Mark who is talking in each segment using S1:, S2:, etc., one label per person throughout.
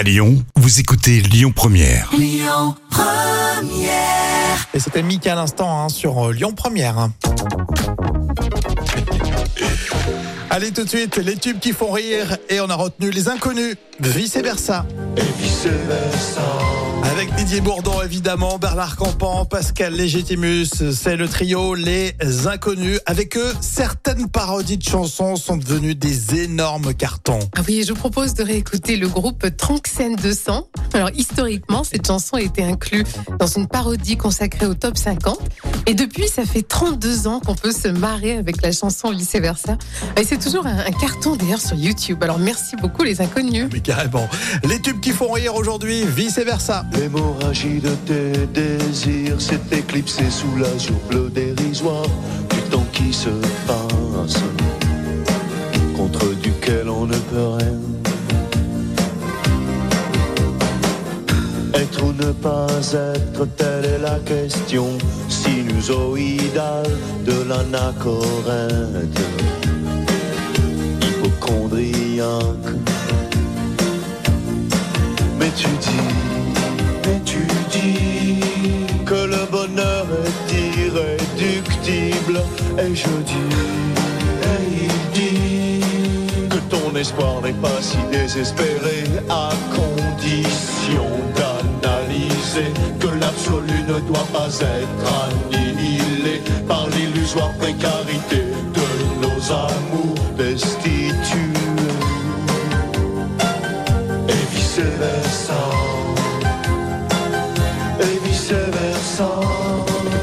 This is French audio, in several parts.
S1: À Lyon, vous écoutez Lyon Première.
S2: Et c'était Mika à l'instant hein, sur euh, Lyon Première. Allez tout de suite, les tubes qui font rire et on a retenu les inconnus, vice versa. Avec Didier Bourdon évidemment, Bernard Campan, Pascal Légitimus, c'est le trio Les Inconnus. Avec eux, certaines parodies de chansons sont devenues des énormes cartons.
S3: Ah oui, je vous propose de réécouter le groupe Tranxène 200. Alors historiquement, cette chanson a été inclue dans une parodie consacrée au top 50. Et depuis, ça fait 32 ans qu'on peut se marrer avec la chanson vice versa. Et c'est toujours un, un carton d'ailleurs sur YouTube. Alors merci beaucoup les inconnus.
S2: Mais carrément, les tubes qui font rire aujourd'hui, vice versa.
S4: L'hémorragie de tes désirs s'est éclipsée sous l'azur bleu dérisoire du temps qui se passe, contre duquel on ne peut rien. Ne pas être, telle est la question sinusoïdale de l'anachorète, hypochondriaque. Mais tu dis, mais tu dis que le bonheur est irréductible. Et je dis, et il dit que ton espoir n'est pas si désespéré à condition que l'absolu ne doit pas être annihilé par l'illusoire précarité de nos amours destitués et vice versa. Et vice versa.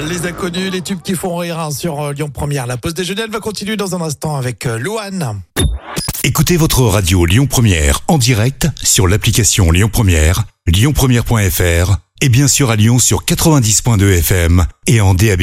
S2: Les inconnus, les tubes qui font rire hein, sur euh, Lyon Première. La pause déjeuner, elle va continuer dans un instant avec euh, Louane.
S1: Écoutez votre radio Lyon Première en direct sur l'application Lyon Première, lyonpremière.fr et bien sûr à Lyon sur 90.2 FM et en DAB+.